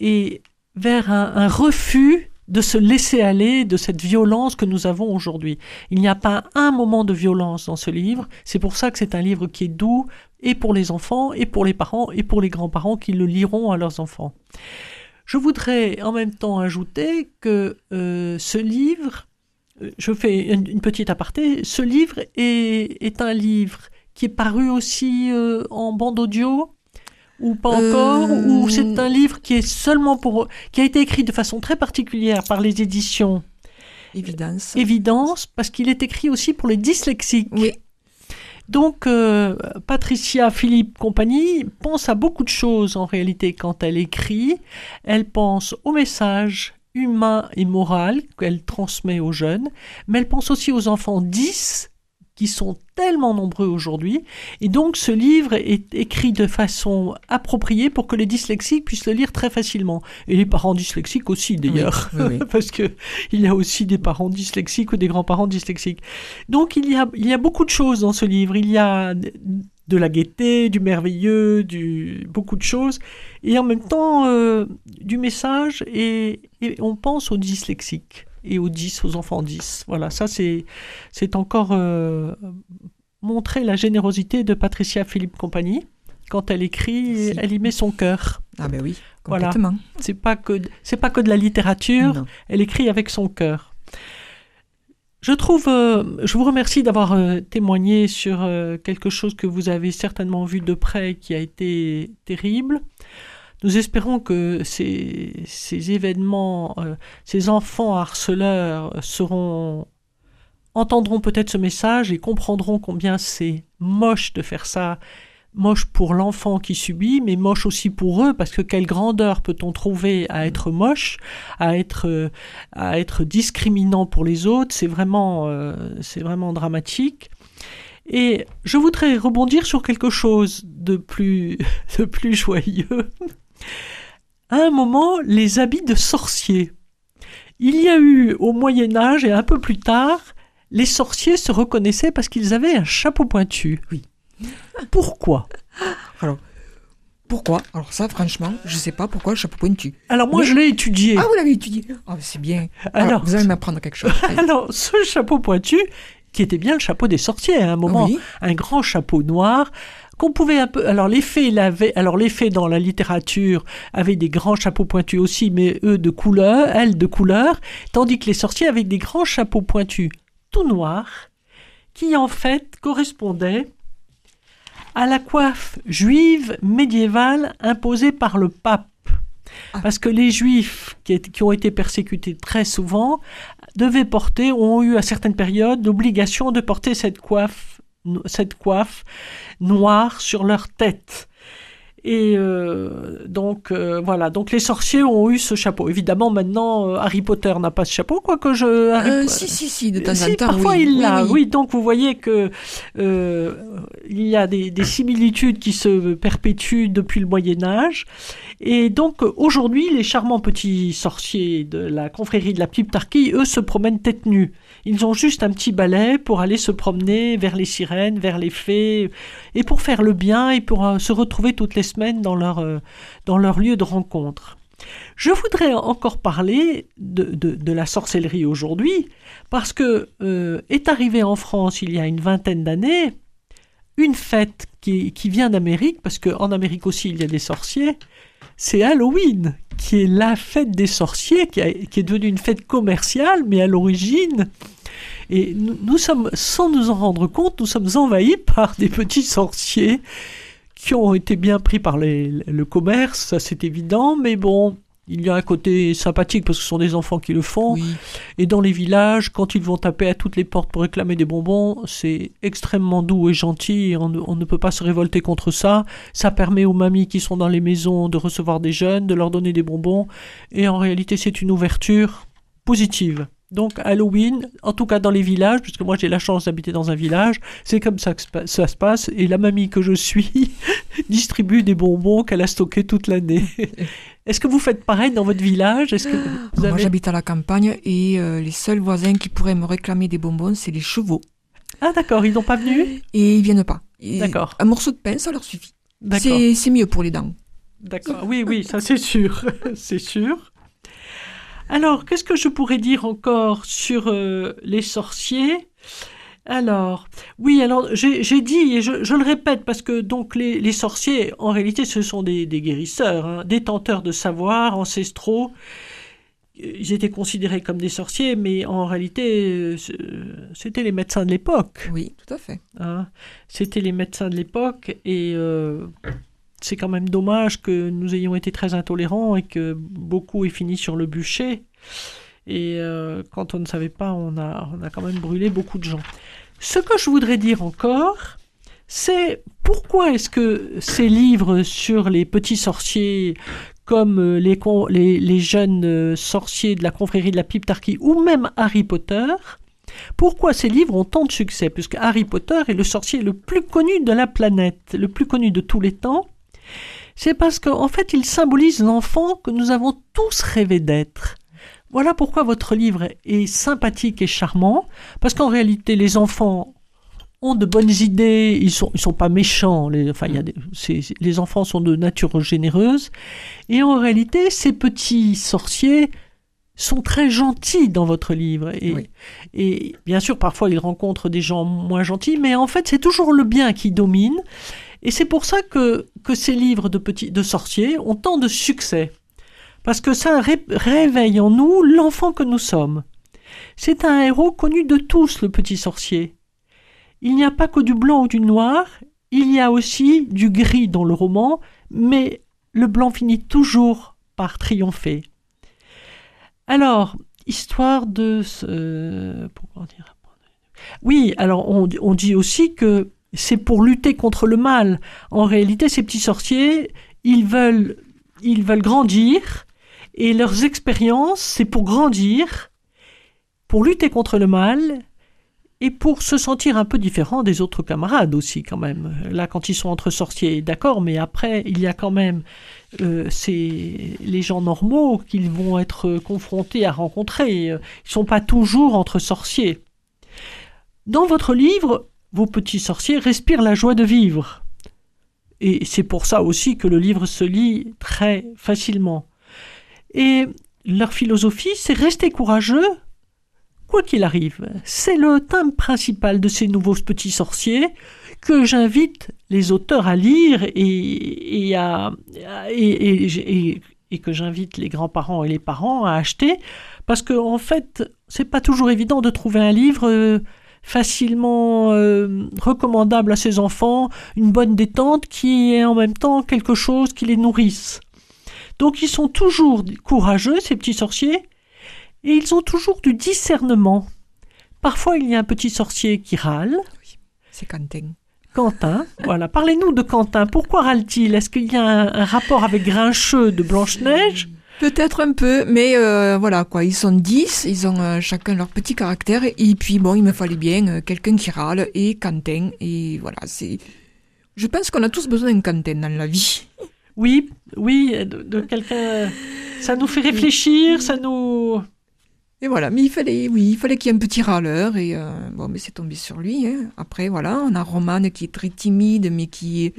et vers un, un refus de se laisser aller de cette violence que nous avons aujourd'hui. Il n'y a pas un moment de violence dans ce livre. C'est pour ça que c'est un livre qui est doux et pour les enfants, et pour les parents, et pour les grands-parents qui le liront à leurs enfants. Je voudrais en même temps ajouter que euh, ce livre, euh, je fais une, une petite aparté, ce livre est, est un livre qui est paru aussi euh, en bande audio ou pas Euh, encore, ou c'est un livre qui est seulement pour, qui a été écrit de façon très particulière par les éditions Évidence. Évidence, parce qu'il est écrit aussi pour les dyslexiques. Oui. Donc, euh, Patricia Philippe Compagnie pense à beaucoup de choses en réalité quand elle écrit. Elle pense au message humain et moral qu'elle transmet aux jeunes, mais elle pense aussi aux enfants 10 qui sont tellement nombreux aujourd'hui. Et donc, ce livre est écrit de façon appropriée pour que les dyslexiques puissent le lire très facilement. Et les parents dyslexiques aussi, d'ailleurs Oui, oui, oui. parce que il y a aussi des parents dyslexiques ou des grands-parents dyslexiques. Donc il y a il y a beaucoup de choses dans ce livre. Il y a de la gaieté, du merveilleux, du beaucoup de choses, et en même temps euh, du message. Et, et on pense aux dyslexiques et aux 10, aux enfants 10. Voilà, ça c'est encore euh, montrer la générosité de Patricia Philippe Compagnie. Quand elle écrit, elle y met son cœur. Ah ben oui, Voilà. complètement. C'est pas que c'est pas que de la littérature. Non. Elle écrit avec son cœur. Je trouve, euh, je vous remercie d'avoir euh, témoigné sur euh, quelque chose que vous avez certainement vu de près qui a été terrible. Nous espérons que ces, ces événements, euh, ces enfants harceleurs seront entendront peut-être ce message et comprendront combien c'est moche de faire ça, moche pour l'enfant qui subit, mais moche aussi pour eux, parce que quelle grandeur peut-on trouver à être moche, à être, euh, à être discriminant pour les autres, c'est vraiment, euh, c'est vraiment dramatique. Et je voudrais rebondir sur quelque chose de plus, de plus joyeux. À un moment, les habits de sorciers. Il y a eu au Moyen Âge et un peu plus tard, les sorciers se reconnaissaient parce qu'ils avaient un chapeau pointu. Oui. Pourquoi? Alors, pourquoi? Alors ça, franchement, je sais pas pourquoi le chapeau pointu. Alors moi, Mais- je l'ai étudié. Ah, vous l'avez étudié? Ah, c'est bien. Alors, Alors- vous allez m'apprendre quelque chose. Alors, ce chapeau pointu, qui était bien le chapeau des sorciers à un moment, Oui. un grand chapeau noir qu'on pouvait un peu. Alors les fées, il avait- alors les fées dans la littérature avaient des grands chapeaux pointus aussi, mais eux de couleur, elles de couleur, tandis que les sorciers avaient des grands chapeaux pointus tout noirs, qui en fait correspondaient à la coiffe juive médiévale imposée par le pape. Ah. Parce que les juifs qui, qui ont été persécutés très souvent devaient porter, ont eu à certaines périodes l'obligation de porter cette coiffe, cette coiffe noire sur leur tête. Et euh, donc euh, voilà, donc les sorciers ont eu ce chapeau. Évidemment, maintenant euh, Harry Potter n'a pas ce chapeau, quoique je. Harry si, si, si, de temps si, en temps. parfois oui. il l'a. oui. Oui, donc vous voyez que il y a des, des similitudes qui se perpétuent depuis le Moyen Âge. Et donc aujourd'hui, les charmants petits sorciers de la confrérie de la Piptarchie, eux, se promènent tête nue. Ils ont juste un petit balai pour aller se promener vers les sirènes, vers les fées, et pour faire le bien et pour se retrouver toutes les semaines dans leur, euh, dans leur lieu de rencontre. Je voudrais encore parler de, de- la sorcellerie aujourd'hui, parce que euh, est arrivée en France il y a une vingtaine d'années une fête qui, qui vient d'Amérique, parce qu'en Amérique aussi il y a des sorciers, c'est Halloween, qui est la fête des sorciers, qui, a- qui est devenue une fête commerciale, mais à l'origine. Et nous sommes, sans nous en rendre compte, nous sommes envahis par des petits sorciers qui ont été bien pris par les- le commerce, ça c'est évident, mais bon, il y a un côté sympathique parce que ce sont des enfants qui le font. Oui. Et dans les villages, quand ils vont taper à toutes les portes pour réclamer des bonbons, c'est extrêmement doux et gentil. et On, ne- on ne peut pas se révolter contre ça. Ça permet aux mamies qui sont dans les maisons de recevoir des jeunes, de leur donner des bonbons. Et en réalité, c'est une ouverture positive. Donc Halloween, en tout cas dans les villages, puisque moi j'ai la chance d'habiter dans un village, c'est comme ça que ça se passe. Et la mamie que je suis distribue des bonbons qu'elle a stockés toute l'année. Est-ce que vous faites pareil dans votre village? Est-ce que vous Moi, j'habite à la campagne et euh, les seuls voisins qui pourraient me réclamer des bonbons, c'est les chevaux. Ah d'accord, ils n'ont pas venu? Et ils viennent pas. D'accord. Un morceau de pain, ça leur suffit. C'est mieux pour les dents. D'accord. Oui, oui, ça c'est sûr. c'est sûr. Alors, qu'est-ce que je pourrais dire encore sur euh, les sorciers? Alors, oui, alors j'ai dit, et je, je le répète, parce que donc les, les sorciers, en réalité, ce sont des, des guérisseurs, hein, détenteurs de savoirs ancestraux. Ils étaient considérés comme des sorciers, mais en réalité, c'était les médecins de l'époque. Oui, tout à fait. Hein. C'était les médecins de l'époque et euh, c'est quand même dommage que nous ayons été très intolérants et que beaucoup aient fini sur le bûcher. Et euh, quand on ne savait pas, on a, on a quand même brûlé beaucoup de gens. Ce que je voudrais dire encore, c'est pourquoi est-ce que ces livres sur les petits sorciers, comme euh, les, les, jeunes euh, sorciers de la confrérie de la Piptarchie ou même Harry Potter, pourquoi ces livres ont tant de succès? Puisque Harry Potter est le sorcier le plus connu de la planète, le plus connu de tous les temps. C'est parce qu'en fait, il symbolise l'enfant que nous avons tous rêvé d'être. Voilà pourquoi votre livre est sympathique et charmant, parce qu'en réalité, les enfants ont de bonnes idées, ils sont, ils sont pas méchants, les, enfin, il y a des, c'est- c'est- les enfants sont de nature généreuse, et en réalité, ces petits sorciers sont très gentils dans votre livre. Et, Oui. et bien sûr, parfois, ils rencontrent des gens moins gentils, mais en fait, c'est toujours le bien qui domine. Et c'est pour ça que, ces livres de, petits, sorciers ont tant de succès. Parce que ça ré- réveille en nous l'enfant que nous sommes. C'est un héros connu de tous, le petit sorcier. Il n'y a pas que du blanc ou du noir, il y a aussi du gris dans le roman, mais le blanc finit toujours par triompher. Alors, histoire de... ce- pourquoi dire Oui, alors on dit aussi que c'est pour lutter contre le mal. En réalité, ces petits sorciers, ils veulent, ils veulent grandir, et leurs expériences, c'est pour grandir, pour lutter contre le mal, et pour se sentir un peu différent des autres camarades aussi quand même. Là, quand ils sont entre sorciers, d'accord, mais après, il y a quand même euh, les gens normaux qu'ils vont être confrontés à rencontrer. Ils ne sont pas toujours entre sorciers. Dans votre livre, vos petits sorciers respirent la joie de vivre. Et c'est pour ça aussi que le livre se lit très facilement. Et leur philosophie, c'est rester courageux, quoi qu'il arrive. C'est le thème principal de ces nouveaux petits sorciers que j'invite les auteurs à lire et, à, et, que j'invite les grands-parents et les parents à acheter, parce qu'en en fait, c'est pas toujours évident de trouver un livre euh, facilement euh, recommandable à ses enfants, une bonne détente qui est en même temps quelque chose qui les nourrisse. Donc ils sont toujours courageux, ces petits sorciers, et ils ont toujours du discernement. Parfois il y a un petit sorcier qui râle. Oui, c'est Quentin. Quentin, voilà. Parlez-nous de Quentin. Pourquoi râle-t-il? Est-ce qu'il y a un, rapport avec Grincheux de Blanche-Neige? Peut-être un peu, mais euh, voilà quoi. Ils sont dix, ils ont euh, chacun leur petit caractère, et puis bon, il me fallait bien euh, quelqu'un qui râle et Quentin, et voilà. C'est. Je pense qu'on a tous besoin d'un Quentin dans la vie. Oui, oui, de, quelqu'un. Ça nous fait réfléchir, ça nous. Et voilà, mais il fallait, oui, il fallait qu'il y ait un petit râleur et bon, mais c'est tombé sur lui. Hein. Après, voilà, on a Romane qui est très timide, mais qui est,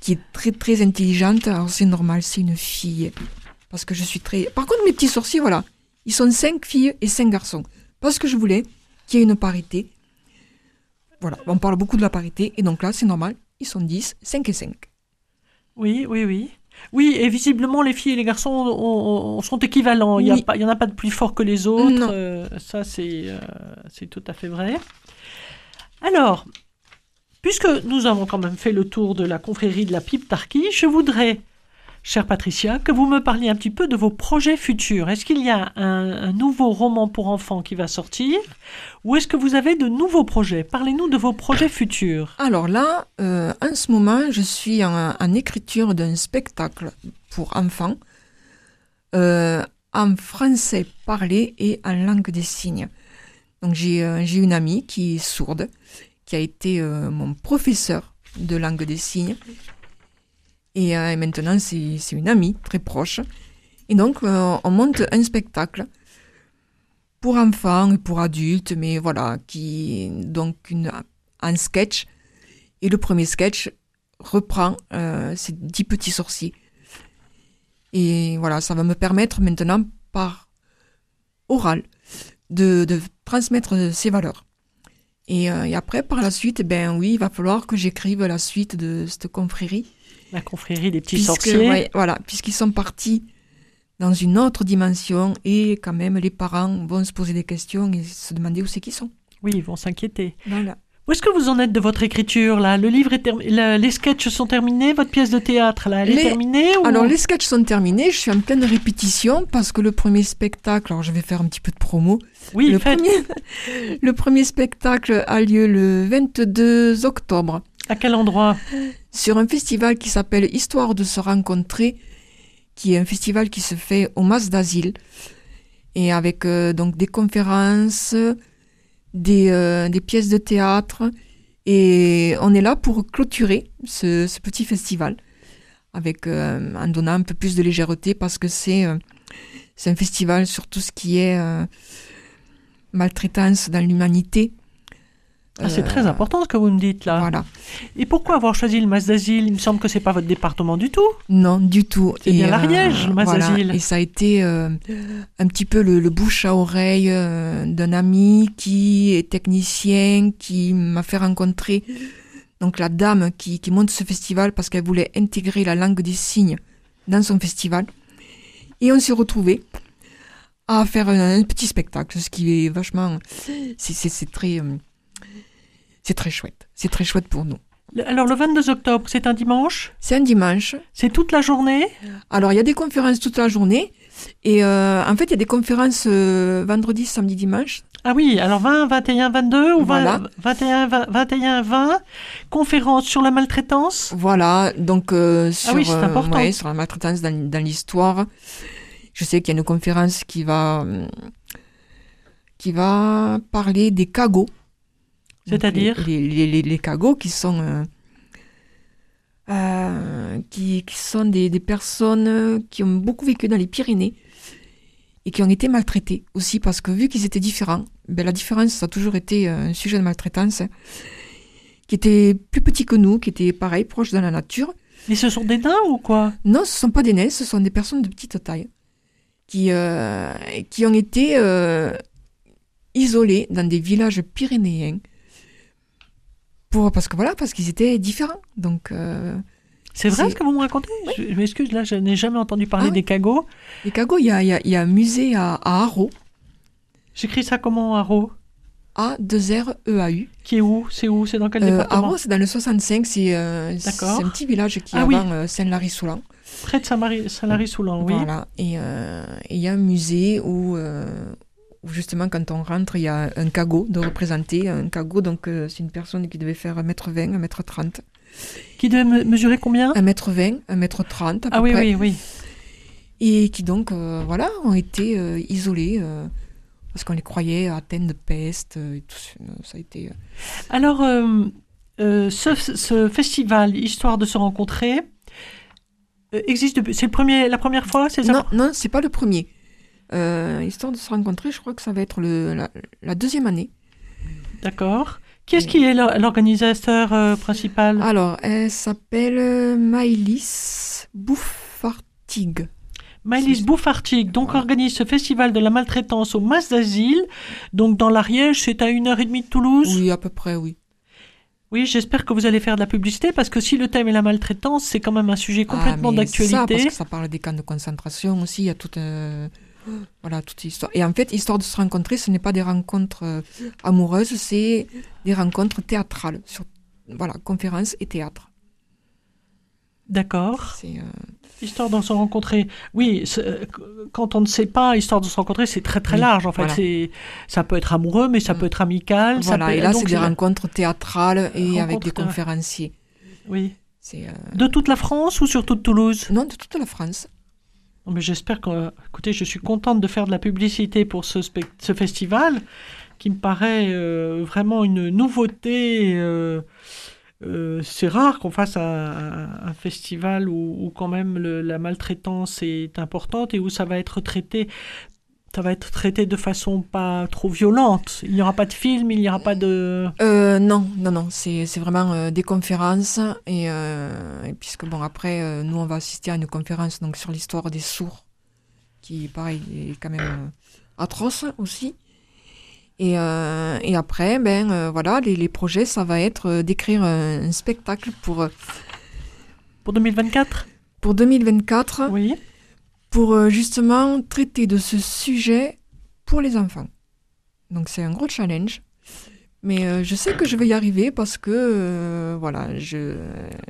qui est très très intelligente. Alors c'est normal, c'est une fille. Parce que je suis très. Par contre, mes petits sorciers, voilà. Ils sont cinq filles et cinq garçons. Parce que je voulais qu'il y ait une parité. Voilà, on parle beaucoup de la parité. Et donc là, c'est normal. Ils sont dix, cinq et cinq. Oui, oui, oui. Oui, et visiblement, les filles et les garçons sont équivalents. Il n'y en a pas de plus fort que les autres. Euh, ça, euh, c'est tout à fait vrai. Alors, puisque nous avons quand même fait le tour de la confrérie de la pipe Tarki, je voudrais Chère Patricia, que vous me parliez un petit peu de vos projets futurs. Est-ce qu'il y a un, nouveau roman pour enfants qui va sortir ou est-ce que vous avez de nouveaux projets? Parlez-nous de vos projets futurs. Alors là, euh, en ce moment, je suis en, écriture d'un spectacle pour enfants euh, en français parlé et en langue des signes. Donc j'ai euh, une amie qui est sourde, qui a été mon professeur de langue des signes et, euh, maintenant, c'est une amie très proche. Et donc, euh, on monte un spectacle pour enfants et pour adultes, mais voilà, qui donc un sketch. Et le premier sketch reprend euh, ces dix petits sorciers. Et voilà, ça va me permettre maintenant, par oral, de, transmettre ces valeurs. Et, et, après, par la suite, ben oui, il va falloir que j'écrive la suite de cette confrérie. La confrérie des petits sorciers. voilà, puisqu'ils sont partis dans une autre dimension et quand même les parents vont se poser des questions et se demander où c'est qu'ils sont. Oui, ils vont s'inquiéter. Voilà. Où est-ce que vous en êtes de votre écriture là? Le livre est les sketchs sont terminés, votre pièce de théâtre là, elle est terminée Alors les sketchs sont terminés, je suis en pleine répétition parce que le premier spectacle, alors je vais faire un petit peu de promo. Oui, le, premier, le premier spectacle a lieu le 22 octobre à quel endroit Sur un festival qui s'appelle Histoire de se rencontrer, qui est un festival qui se fait au Mas d'Asile, et avec euh, donc des conférences, des, euh, des, pièces de théâtre, et on est là pour clôturer ce, ce petit festival, avec euh, en donnant un peu plus de légèreté parce que c'est c'est un festival sur tout ce qui est maltraitance dans l'humanité ah, c'est très important ce que vous me dites là. Voilà. Et pourquoi avoir choisi le Mas d'Asile Il me semble que c'est pas votre département du tout. Non, du tout. C'est bien l'Ariège, le Mas d'Asile. Et ça a été euh, un petit peu le, bouche à oreille euh, d'un ami qui est technicien, qui m'a fait rencontrer donc la dame qui, qui monte ce festival parce qu'elle voulait intégrer la langue des signes dans son festival. Et on s'est retrouvés à faire un, petit spectacle, ce qui est vachement... C'est très... Euh, c'est très chouette. C'est très chouette pour nous. Alors le 22 octobre, c'est un dimanche? C'est un dimanche. C'est toute la journée? Alors il y a des conférences toute la journée. Et euh, en fait, il y a des conférences euh, vendredi, samedi, dimanche. Ah oui, alors 20, 21, 22 ou 21, 21, 20, conférences sur la maltraitance? Voilà, donc euh, sur, ah oui, important. sur la maltraitance dans, dans l'histoire. Je sais qu'il y a une conférence qui va, qui va parler des cagots C'est-à-dire les, les, les, les cagots qui sont euh, euh, qui, qui sont des, des personnes qui ont beaucoup vécu dans les Pyrénées et qui ont été maltraitées aussi parce que vu qu'ils étaient différents, ben, la différence ça a toujours été euh, un sujet de maltraitance qui était plus petit que nous, qui était pareil, proche de la nature. Mais ce sont des nains ou quoi? Non, ce sont pas des nains, ce sont des personnes de petite taille qui, euh, qui ont été isolées dans des villages pyrénéens. Pour, parce que voilà, parce qu'ils étaient différents. Donc, euh, C'est vrai ce que vous me racontez? Je, je m'excuse, là, je n'ai jamais entendu parler Ah oui. des cagots. les cagots, il y a, y a- y a un musée à, à Haro, J'écris ça comment, Haro? A2R-E-A-U. Qui est où? C'est où? C'est dans quel Euh, département? Haro, c'est dans le 65, c'est euh, D'accord. c'est un petit village qui est Ah oui. avant euh, Saint-Lary-Soulan. Près de Saint-Lary-Soulan, oui. Voilà. Et il y a un musée où justement, quand on rentre, il y a un cagot de représenter. Un cagot, donc, euh, c'est une personne qui devait faire 1m20, 1m30. Qui devait me- mesurer combien? 1m20, 1m30 à peu Ah oui, près. oui, oui. Et qui donc, euh, voilà, ont été euh, isolés euh, parce qu'on les croyait atteints de peste. euh, et tout ça. ça a été... euh, Alors, euh, euh, ce, ce festival, Histoire de se rencontrer, euh, existe depuis. C'est le premier, la première fois C'est ça? Non, non, c'est pas le premier. Euh, histoire de se rencontrer, je crois que ça va être le, la, la deuxième année. D'accord. Qui est-ce qui est l'or- l'organisateur euh, principal? Alors, elle s'appelle euh, Maëlys Bouffartigue. Maëlys Bouffartig, donc organise ce festival de la maltraitance au Mas d'Asile. Donc dans l'Ariège, c'est à une heure et demie de Toulouse? Oui, à peu près, oui. Oui, j'espère que vous allez faire de la publicité parce que si le thème est la maltraitance, c'est quand même un sujet complètement Ah, c'est ça, parce d'actualité. que ça parle des camps de concentration aussi, il y a toute, euh, voilà, toute histoire. Et en fait, histoire de se rencontrer, ce n'est pas des rencontres euh, amoureuses, c'est des rencontres théâtrales, sur, voilà, conférences et théâtre. D'accord. Euh, Histoire de se rencontrer. Oui, euh, quand on ne sait pas, histoire de se rencontrer, c'est très très Oui, large. En fait, voilà. c'est ça peut être amoureux, mais ça Mm. peut être amical. ça voilà, peut- et là, c'est des rencontres théâtrales et avec des conférenciers. Oui. Euh, De toute la France ou surtout de Toulouse? Non, de toute la France. Mais j'espère que. Écoutez, je suis contente de faire de la publicité pour ce, festival qui me paraît euh, vraiment une nouveauté. euh, euh, c'est rare qu'on fasse un, festival où, quand même la maltraitance est importante et où ça va être traité. Ça va être traité de façon pas trop violente. Il n'y aura pas de film, il n'y aura pas de. Euh, non, non, non, c'est vraiment euh, des conférences. Et, euh, et puisque, bon, après, nous, on va assister à une conférence donc, sur l'histoire des sourds, qui, pareil, est quand même atroce aussi. Et, et après, ben, voilà, les, les projets, ça va être d'écrire un, spectacle pour, Pour 2024 pour 2024, Oui. Pour euh, justement traiter de ce sujet pour les enfants. Donc, c'est un gros challenge. Mais euh, je sais que je vais y arriver parce que, euh, voilà, je,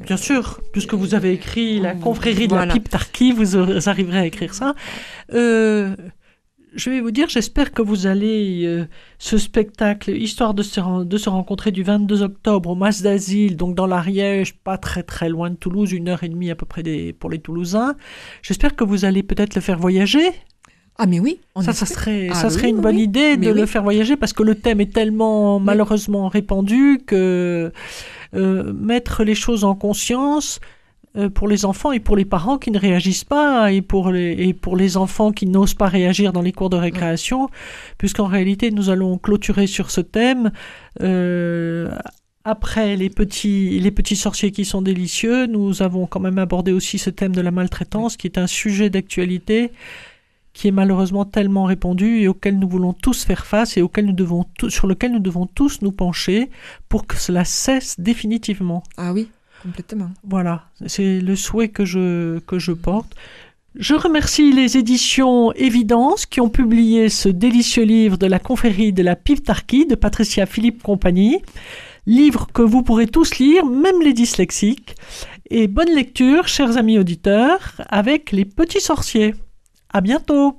Bien sûr, puisque vous avez écrit la confrérie de la pipe Tarki, vous arriverez à écrire ça. Euh, je vais vous dire, j'espère que vous allez, euh, ce spectacle, histoire de se, ren- de se rencontrer du 22 octobre au Mas d'Asile, donc dans l'Ariège, pas très très loin de Toulouse, une heure et demie à peu près des, pour les Toulousains. J'espère que vous allez peut-être le faire voyager. Ah, mais oui, on ça, serait, Ah ça oui, serait une oui, bonne oui. idée de le faire voyager parce que le thème est tellement malheureusement répandu que euh, mettre les choses en conscience pour les enfants et pour les parents qui ne réagissent pas et pour les, et pour les enfants qui n'osent pas réagir dans les cours de récréation, puisqu'en réalité nous allons clôturer sur ce thème. euh, après les petits, les petits sorciers qui sont délicieux, nous avons quand même abordé aussi ce thème de la maltraitance, qui est un sujet d'actualité qui est malheureusement tellement répandu et auquel nous voulons tous faire face et auquel nous devons sur lequel nous devons tous nous pencher pour que cela cesse définitivement. Ah oui, Voilà, c'est le souhait que je, que je porte. Je remercie les éditions Évidence qui ont publié ce délicieux livre de la confrérie de la Piptarchie de Patricia Philippe Compagnie. Livre que vous pourrez tous lire, même les dyslexiques. Et bonne lecture, chers amis auditeurs, avec les petits sorciers. À bientôt!